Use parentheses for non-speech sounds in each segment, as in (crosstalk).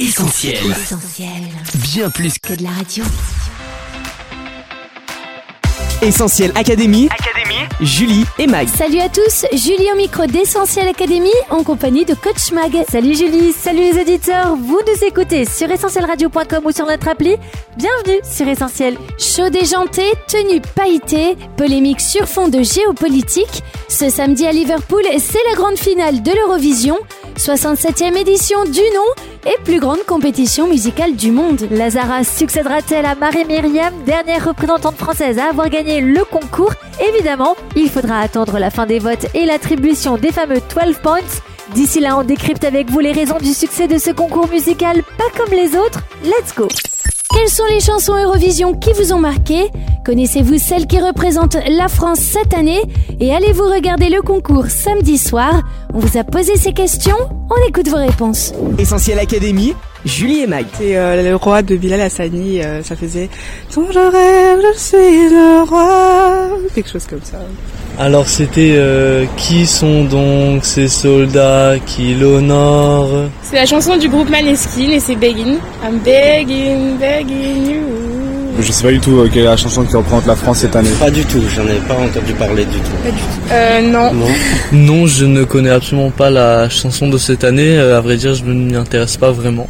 Essentiel. Essentiel. Bien plus Que de la radio. Essentiel Académie, Académie. Julie et Mag. Salut à tous, Julie au micro d'Essentiel Academy en compagnie de Coach Mag. Salut Julie, salut les auditeurs, vous nous écoutez sur essentielradio.com ou sur notre appli. Bienvenue sur Essentiel. Chaud déjanté, tenue pailletée, polémique sur fond de géopolitique. Ce samedi à Liverpool, c'est la grande finale de l'Eurovision. 67e édition du nom et plus grande compétition musicale du monde. Lazara succédera-t-elle à Marie-Myriam, dernière représentante française à avoir gagné le concours? Évidemment, il faudra attendre la fin des votes et l'attribution des fameux 12 points. D'ici là, on décrypte avec vous les raisons du succès de ce concours musical pas comme les autres. Let's go quelles sont les chansons Eurovision qui vous ont marqué? Connaissez-vous celles qui représentent la France cette année? Et allez-vous regarder le concours samedi soir? On vous a posé ces questions, on écoute vos réponses. Essentiel Académie, Julie et Mag. C'est euh, le roi de Bilal Hassani, euh, ça faisait Ton je rêve, je suis le roi, quelque chose comme ça. Alors c'était euh, qui sont donc ces soldats qui l'honorent? C'est la chanson du groupe Maneskin et c'est Begging. I'm begging, begging you. Je sais pas du tout euh, quelle est la chanson qui représente la France cette année. Pas du tout, j'en ai pas entendu parler du tout. Euh, non. Non. (laughs) Non, je ne connais absolument pas la chanson de cette année. Euh, à vrai dire, je ne m'y intéresse pas vraiment.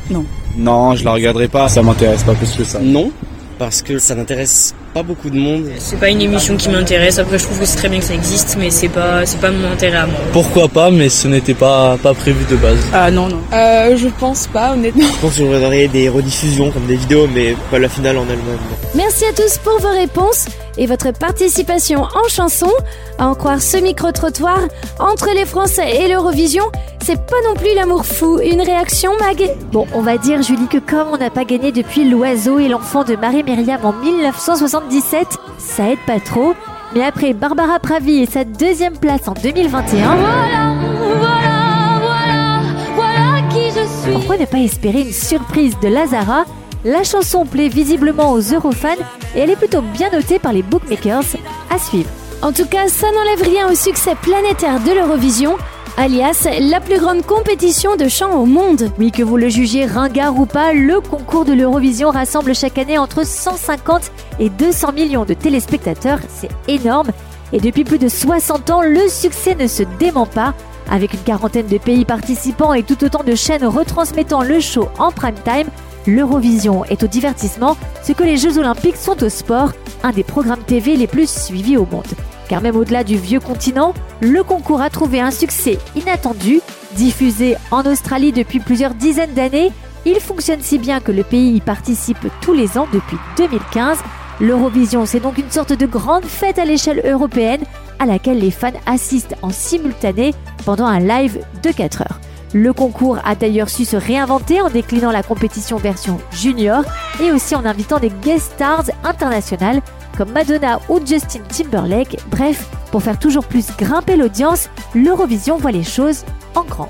Non, je la regarderai pas, ça m'intéresse pas plus que ça. Non, parce que ça n'intéresse pas beaucoup de monde. C'est pas une émission qui m'intéresse. Après, je trouve que c'est très bien que ça existe, mais c'est pas, c'est pas mon intérêt à moi. Pourquoi pas, mais ce n'était pas, pas prévu de base. Ah non, non. Euh, je pense pas, honnêtement. Je pense que je regarderai des rediffusions comme des vidéos, mais pas la finale en elle-même. Merci à tous pour vos réponses et votre participation en chanson. À en croire ce micro-trottoir, entre les Français et l'Eurovision, c'est pas non plus l'amour fou. Une réaction, Mag? Bon, on va dire, Julie, que comme on n'a pas gagné depuis L'Oiseau et l'enfant de Marie-Myriam en 1977, ça aide pas trop. Mais après Barbara Pravi et sa deuxième place en 2021... Pourquoi ne pas espérer une surprise de Lazara? La chanson plaît visiblement aux Eurofans et elle est plutôt bien notée par les bookmakers. À suivre. En tout cas, ça n'enlève rien au succès planétaire de l'Eurovision, alias la plus grande compétition de chant au monde. Oui, que vous le jugiez ringard ou pas, le concours de l'Eurovision rassemble chaque année entre 150 et 200 millions de téléspectateurs. C'est énorme. Et depuis plus de 60 ans, le succès ne se dément pas. Avec une quarantaine de pays participants et tout autant de chaînes retransmettant le show en prime time, l'Eurovision est au divertissement ce que les Jeux Olympiques sont au sport, un des programmes TV les plus suivis au monde. Car même au-delà du vieux continent, le concours a trouvé un succès inattendu. Diffusé en Australie depuis plusieurs dizaines d'années, il fonctionne si bien que le pays y participe tous les ans depuis 2015. L'Eurovision, c'est donc une sorte de grande fête à l'échelle européenne à laquelle les fans assistent en simultané pendant un live de 4 heures. Le concours a d'ailleurs su se réinventer en déclinant la compétition version junior et aussi en invitant des guest stars internationales comme Madonna ou Justin Timberlake. Bref, pour faire toujours plus grimper l'audience, l'Eurovision voit les choses en grand.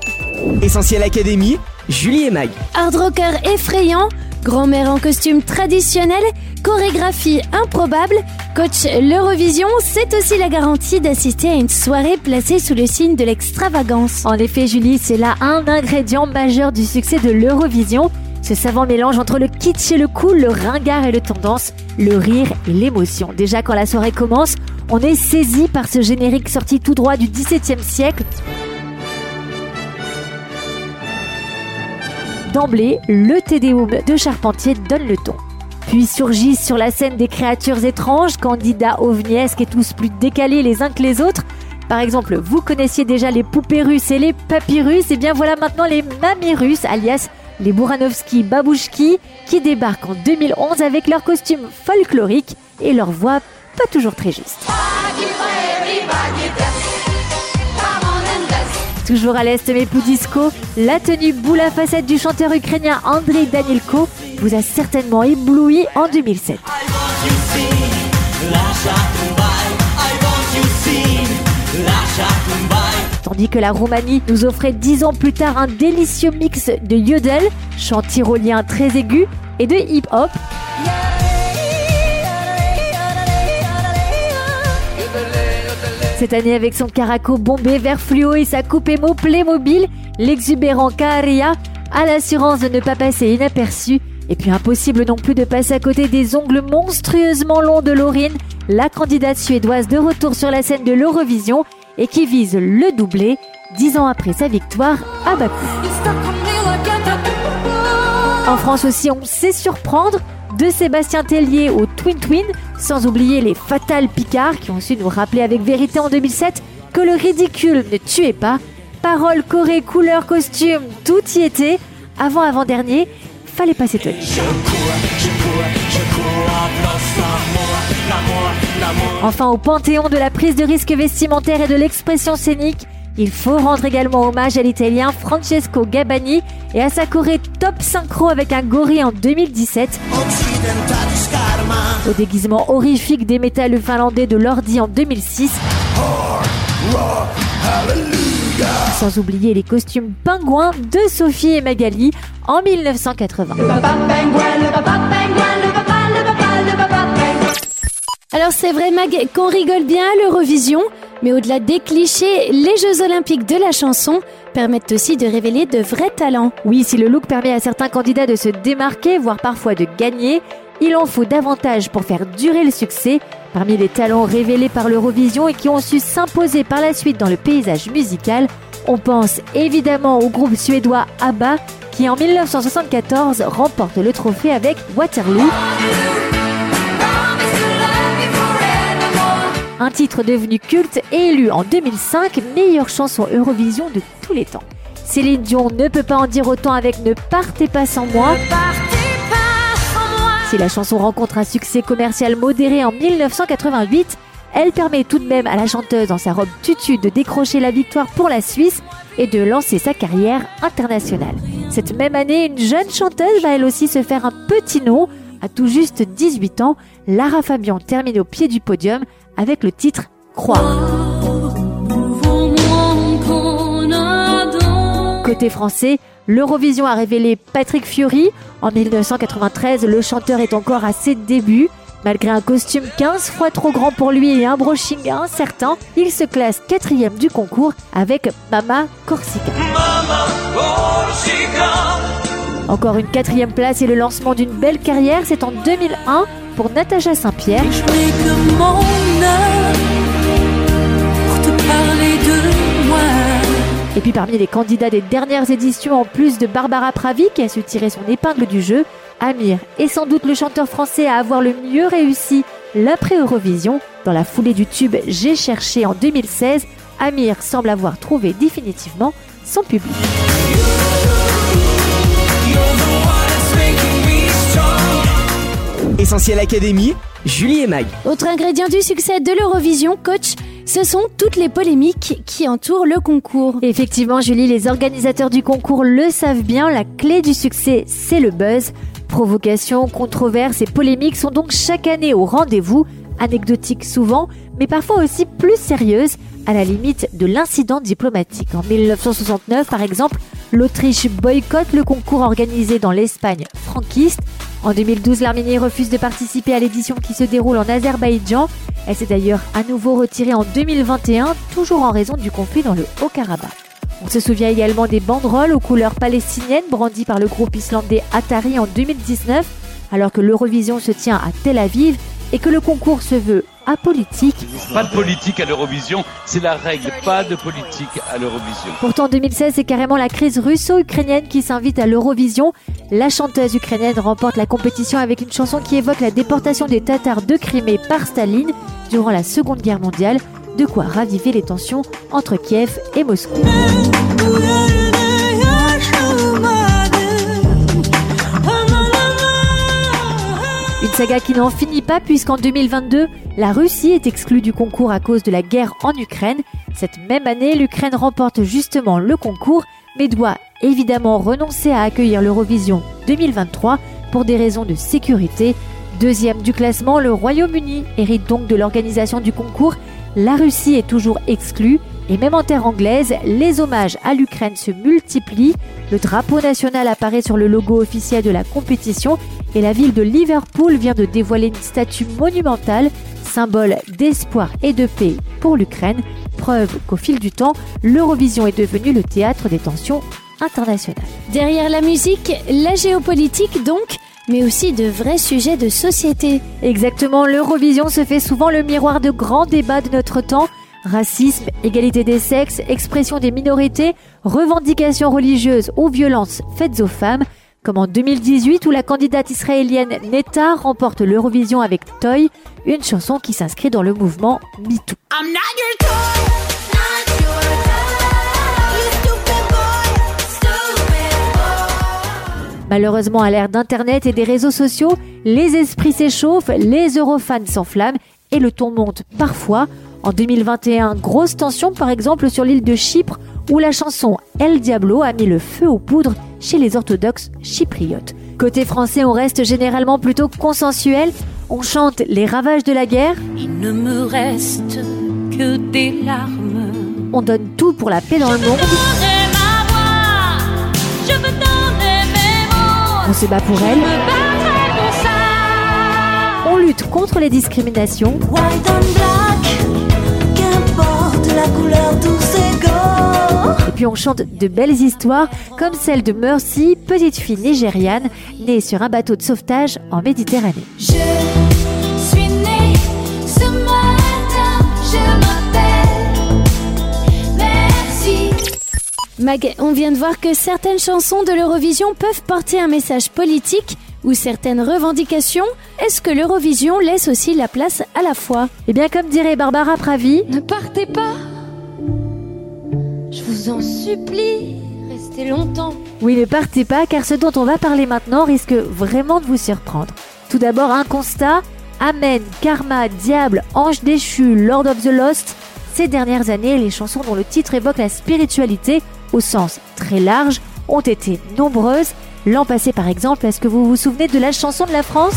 Essentiel Académie, Julie et Mag. Hard rocker effrayant, grand-mère en costume traditionnel, chorégraphie improbable, coach l'Eurovision, c'est aussi la garantie d'assister à une soirée placée sous le signe de l'extravagance. En effet, Julie, c'est là un ingrédient majeur du succès de l'Eurovision. Ce savant mélange entre le kitsch et le cool, le ringard et le tendance, le rire et l'émotion. Déjà quand la soirée commence, on est saisi par ce générique sorti tout droit du XVIIe siècle. D'emblée, le Tédéum de Charpentier donne le ton. Puis surgissent sur la scène des créatures étranges, candidats ovniesques et tous plus décalés les uns que les autres. Par exemple, vous connaissiez déjà les poupées russes et les papyrus, et bien voilà maintenant les mamirus, alias les Bouranovski Babouchki, qui débarquent en 2011 avec leurs costumes folkloriques et leur voix pas toujours très juste. Toujours à l'est, mais plus disco, la tenue boule à facettes du chanteur ukrainien Andrei Danilko vous a certainement ébloui en 2007. Tandis que la Roumanie nous offrait dix ans plus tard un délicieux mix de yodel, chant tyrolien très aigu, et de hip-hop. Cette année, avec son caraco bombé vert fluo et sa coupe émo Playmobil, l'exubérant Karia a l'assurance de ne pas passer inaperçu. Et puis impossible non plus de passer à côté des ongles monstrueusement longs de Laurine, la candidate suédoise de retour sur la scène de l'Eurovision et qui vise le doublé dix ans après sa victoire à Bakou. En France aussi, on sait surprendre de Sébastien Tellier au Twin Twin, sans oublier les Fatal Picard qui ont su nous rappeler avec vérité en 2007 que le ridicule ne tuait pas. Paroles, choré, couleurs, costumes, tout y était. Avant avant-dernier, fallait pas s'étonner. Enfin, au panthéon de la prise de risque vestimentaire et de l'expression scénique, il faut rendre également hommage à l'italien Francesco Gabani et à sa Corée top synchro avec un gorille en 2017. Au déguisement horrifique des métalleux finlandais de Lordi en 2006. Sans oublier les costumes pingouins de Sophie et Magali en 1980. Alors c'est vrai Mag qu'on rigole bien à l'Eurovision, mais au-delà des clichés, les Jeux olympiques de la chanson permettent aussi de révéler de vrais talents. Oui, si le look permet à certains candidats de se démarquer, voire parfois de gagner, il en faut davantage pour faire durer le succès. Parmi les talents révélés par l'Eurovision et qui ont su s'imposer par la suite dans le paysage musical, on pense évidemment au groupe suédois ABBA qui en 1974 remporte le trophée avec Waterloo. Un titre devenu culte et élu en 2005 meilleure chanson Eurovision de tous les temps. Céline Dion ne peut pas en dire autant avec Ne partez pas sans moi. Si la chanson rencontre un succès commercial modéré en 1988, elle permet tout de même à la chanteuse dans sa robe tutu de décrocher la victoire pour la Suisse et de lancer sa carrière internationale. Cette même année, une jeune chanteuse va elle aussi se faire un petit nom. À tout juste 18 ans, Lara Fabian termine au pied du podium avec le titre Croix. Côté français, l'Eurovision a révélé Patrick Fiori. En 1993, le chanteur est encore à ses débuts. Malgré un costume 15 fois trop grand pour lui et un brushing incertain, il se classe quatrième du concours avec Mama Corsica. Encore une quatrième place et le lancement d'une belle carrière, c'est en 2001 pour Natacha Saint-Pierre. Et puis parmi les candidats des dernières éditions, en plus de Barbara Pravi qui a su tirer son épingle du jeu, Amir est sans doute le chanteur français à avoir le mieux réussi l'après-Eurovision. Dans la foulée du tube J'ai cherché en 2016, Amir semble avoir trouvé définitivement son public. Essentiel Académie, Julie et Mag. Autre ingrédient du succès de l'Eurovision, coach, ce sont toutes les polémiques qui entourent le concours. Effectivement, Julie, les organisateurs du concours le savent bien, la clé du succès, c'est le buzz. Provocations, controverses et polémiques sont donc chaque année au rendez-vous, anecdotiques souvent, mais parfois aussi plus sérieuses, à la limite de l'incident diplomatique. En 1969, par exemple, l'Autriche boycotte le concours organisé dans l'Espagne franquiste. En 2012, l'Arménie refuse de participer à l'édition qui se déroule en Azerbaïdjan. Elle s'est d'ailleurs à nouveau retirée en 2021, toujours en raison du conflit dans le Haut-Karabakh. On se souvient également des banderoles aux couleurs palestiniennes brandies par le groupe islandais Atari en 2019, alors que l'Eurovision se tient à Tel Aviv et que le concours se veut apolitique. Pas de politique à l'Eurovision, c'est la règle, pas de politique à l'Eurovision. Pourtant, en 2016, c'est carrément la crise russo-ukrainienne qui s'invite à l'Eurovision. La chanteuse ukrainienne remporte la compétition avec une chanson qui évoque la déportation des Tatars de Crimée par Staline durant la Seconde Guerre mondiale, de quoi raviver les tensions entre Kiev et Moscou. Saga qui n'en finit pas puisqu'en 2022, la Russie est exclue du concours à cause de la guerre en Ukraine. Cette même année, l'Ukraine remporte justement le concours, mais doit évidemment renoncer à accueillir l'Eurovision 2023 pour des raisons de sécurité. Deuxième du classement, le Royaume-Uni hérite donc de l'organisation du concours. La Russie est toujours exclue et même en terre anglaise, les hommages à l'Ukraine se multiplient. Le drapeau national apparaît sur le logo officiel de la compétition et la ville de Liverpool vient de dévoiler une statue monumentale, symbole d'espoir et de paix pour l'Ukraine, preuve qu'au fil du temps, l'Eurovision est devenue le théâtre des tensions internationale. Derrière la musique, la géopolitique donc, mais aussi de vrais sujets de société. Exactement, l'Eurovision se fait souvent le miroir de grands débats de notre temps. Racisme, égalité des sexes, expression des minorités, revendications religieuses ou violences faites aux femmes, comme en 2018 où la candidate israélienne Neta remporte l'Eurovision avec Toy, une chanson qui s'inscrit dans le mouvement MeToo. Malheureusement, à l'ère d'Internet et des réseaux sociaux, les esprits s'échauffent, les eurofans s'enflamment et le ton monte parfois. En 2021, grosse tension par exemple sur l'île de Chypre où la chanson El Diablo a mis le feu aux poudres chez les orthodoxes chypriotes. Côté français, on reste généralement plutôt consensuel. On chante les ravages de la guerre. Il ne me reste que des larmes. On donne tout pour la paix dans le monde. On se bat pour elle. On lutte contre les discriminations. Et puis on chante de belles histoires comme celle de Mercy, petite fille nigériane née sur un bateau de sauvetage en Méditerranée. Je suis née ce matin, je m'appelle Merci. Mag, on vient de voir que certaines chansons de l'Eurovision peuvent porter un message politique ou certaines revendications. Est-ce que l'Eurovision laisse aussi la place à la foi? Eh bien comme dirait Barbara Pravi, Ne partez pas. Vous en supplie, restez longtemps. Oui, ne partez pas car ce dont on va parler maintenant risque vraiment de vous surprendre. Tout d'abord, un constat. Amen, Karma, Diable, Ange déchu, Lord of the Lost. Ces dernières années, les chansons dont le titre évoque la spiritualité, au sens très large, ont été nombreuses. L'an passé, par exemple, est-ce que vous vous souvenez de la chanson de la France?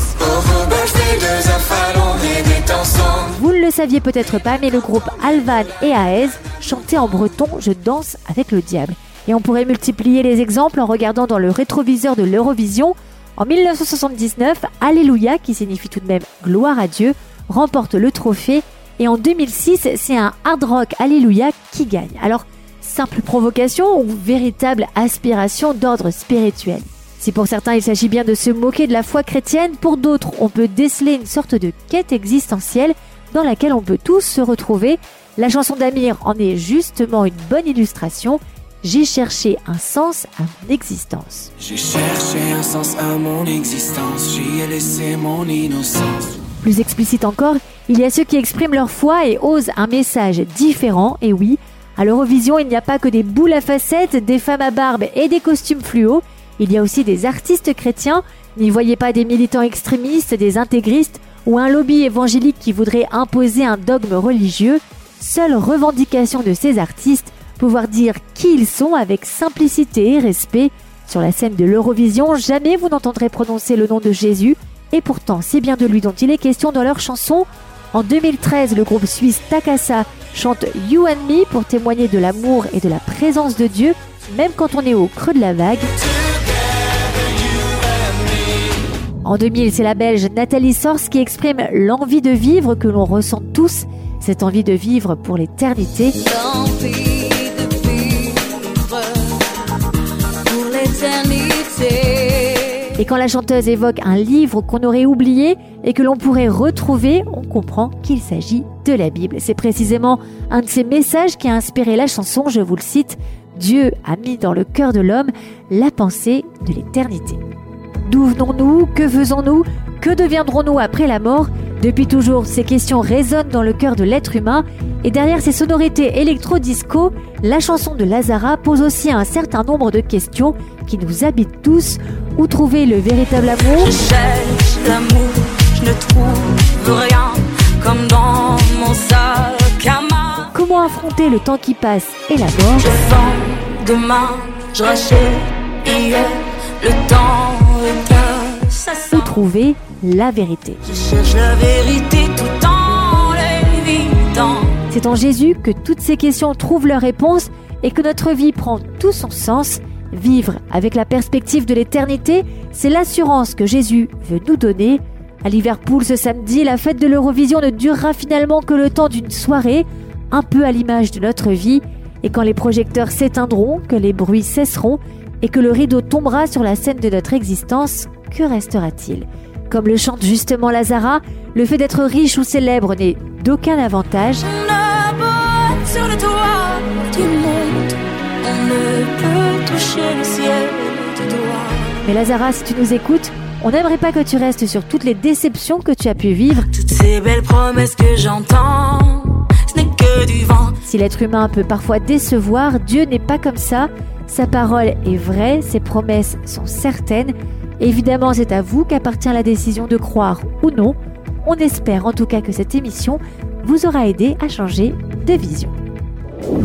Vous ne le saviez peut-être pas, mais le groupe Alvan et Aez chantaient en breton Je danse avec le diable. Et on pourrait multiplier les exemples en regardant dans le rétroviseur de l'Eurovision. En 1979, Alléluia, qui signifie tout de même gloire à Dieu, remporte le trophée. Et en 2006, c'est un hard rock Alléluia qui gagne. Alors, simple provocation ou véritable aspiration d'ordre spirituel? Si pour certains il s'agit bien de se moquer de la foi chrétienne, pour d'autres on peut déceler une sorte de quête existentielle dans laquelle on peut tous se retrouver. La chanson d'Amir en est justement une bonne illustration. J'ai cherché un sens à mon existence. J'ai cherché un sens à mon existence, j'y ai laissé mon innocence. Plus explicite encore, il y a ceux qui expriment leur foi et osent un message différent, et oui, à l'Eurovision, il n'y a pas que des boules à facettes, des femmes à barbe et des costumes fluo, il y a aussi des artistes chrétiens, n'y voyez pas des militants extrémistes, des intégristes ou un lobby évangélique qui voudrait imposer un dogme religieux. Seule revendication de ces artistes, pouvoir dire qui ils sont avec simplicité et respect. Sur la scène de l'Eurovision, jamais vous n'entendrez prononcer le nom de Jésus, et pourtant c'est bien de lui dont il est question dans leur chanson. En 2013, le groupe suisse Takasa chante You and Me pour témoigner de l'amour et de la présence de Dieu, même quand on est au creux de la vague. En 2000, c'est la Belge Nathalie Sors qui exprime l'envie de vivre que l'on ressent tous, cette envie de vivre pour l'éternité. Et quand la chanteuse évoque un livre qu'on aurait oublié et que l'on pourrait retrouver, on comprend qu'il s'agit de la Bible. C'est précisément un de ces messages qui a inspiré la chanson, je vous le cite, Dieu a mis dans le cœur de l'homme la pensée de l'éternité. D'où venons-nous? Que faisons-nous? Que deviendrons-nous après la mort? Depuis toujours, ces questions résonnent dans le cœur de l'être humain et derrière ces sonorités électro-disco, la chanson de Lazara pose aussi un certain nombre de questions qui nous habitent tous. Où trouver le véritable amour? Je cherche l'amour, je ne trouve rien comme dans mon sac à main. Comment affronter le temps qui passe et la mort? Je vends demain, je rachète hier, le temps est assassin. Où trouver la vérité Je cherche la vérité tout en l'évitant. C'est en Jésus que toutes ces questions trouvent leur réponse et que notre vie prend tout son sens. Vivre avec la perspective de l'éternité, c'est l'assurance que Jésus veut nous donner. À Liverpool ce samedi, la fête de l'Eurovision ne durera finalement que le temps d'une soirée, un peu à l'image de notre vie. Et quand les projecteurs s'éteindront, que les bruits cesseront et que le rideau tombera sur la scène de notre existence, que restera-t-il? Comme le chante justement Lazara, le fait d'être riche ou célèbre n'est d'aucun avantage. sur le toit du monde, on ne peut toucher le ciel de toi. Mais Lazara, si tu nous écoutes, on n'aimerait pas que tu restes sur toutes les déceptions que tu as pu vivre. Toutes ces belles promesses que j'entends, ce n'est que du vent. Si l'être humain peut parfois décevoir, Dieu n'est pas comme ça. Sa parole est vraie, ses promesses sont certaines. Évidemment, c'est à vous qu'appartient la décision de croire ou non. On espère en tout cas que cette émission vous aura aidé à changer de vision.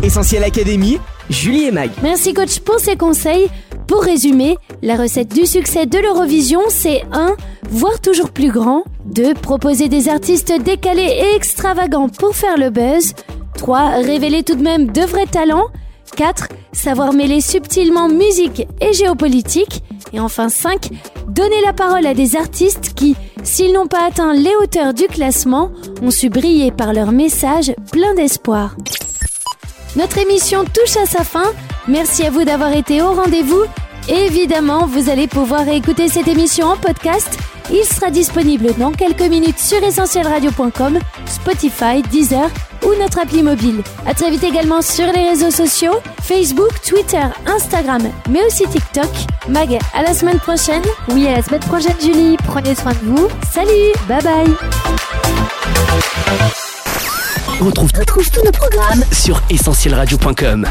Essentiel Académie, Julie et Mag. Merci coach pour ces conseils. Pour résumer, la recette du succès de l'Eurovision, c'est 1. Voir toujours plus grand. 2. Proposer des artistes décalés et extravagants pour faire le buzz. 3. Révéler tout de même de vrais talents. 4. Savoir mêler subtilement musique et géopolitique. Et enfin 5. Donner la parole à des artistes qui, s'ils n'ont pas atteint les hauteurs du classement, ont su briller par leur message plein d'espoir. Notre émission touche à sa fin. Merci à vous d'avoir été au rendez-vous. Évidemment, vous allez pouvoir écouter cette émission en podcast. Il sera disponible dans quelques minutes sur essentielradio.com, Spotify, Deezer ou notre appli mobile. À très vite également sur les réseaux sociaux, Facebook, Twitter, Instagram, mais aussi TikTok. Mag, à la semaine prochaine. Oui, à la semaine prochaine Julie. Prenez soin de vous. Salut, bye bye. On retrouve, tous nos programmes sur essentielradio.com.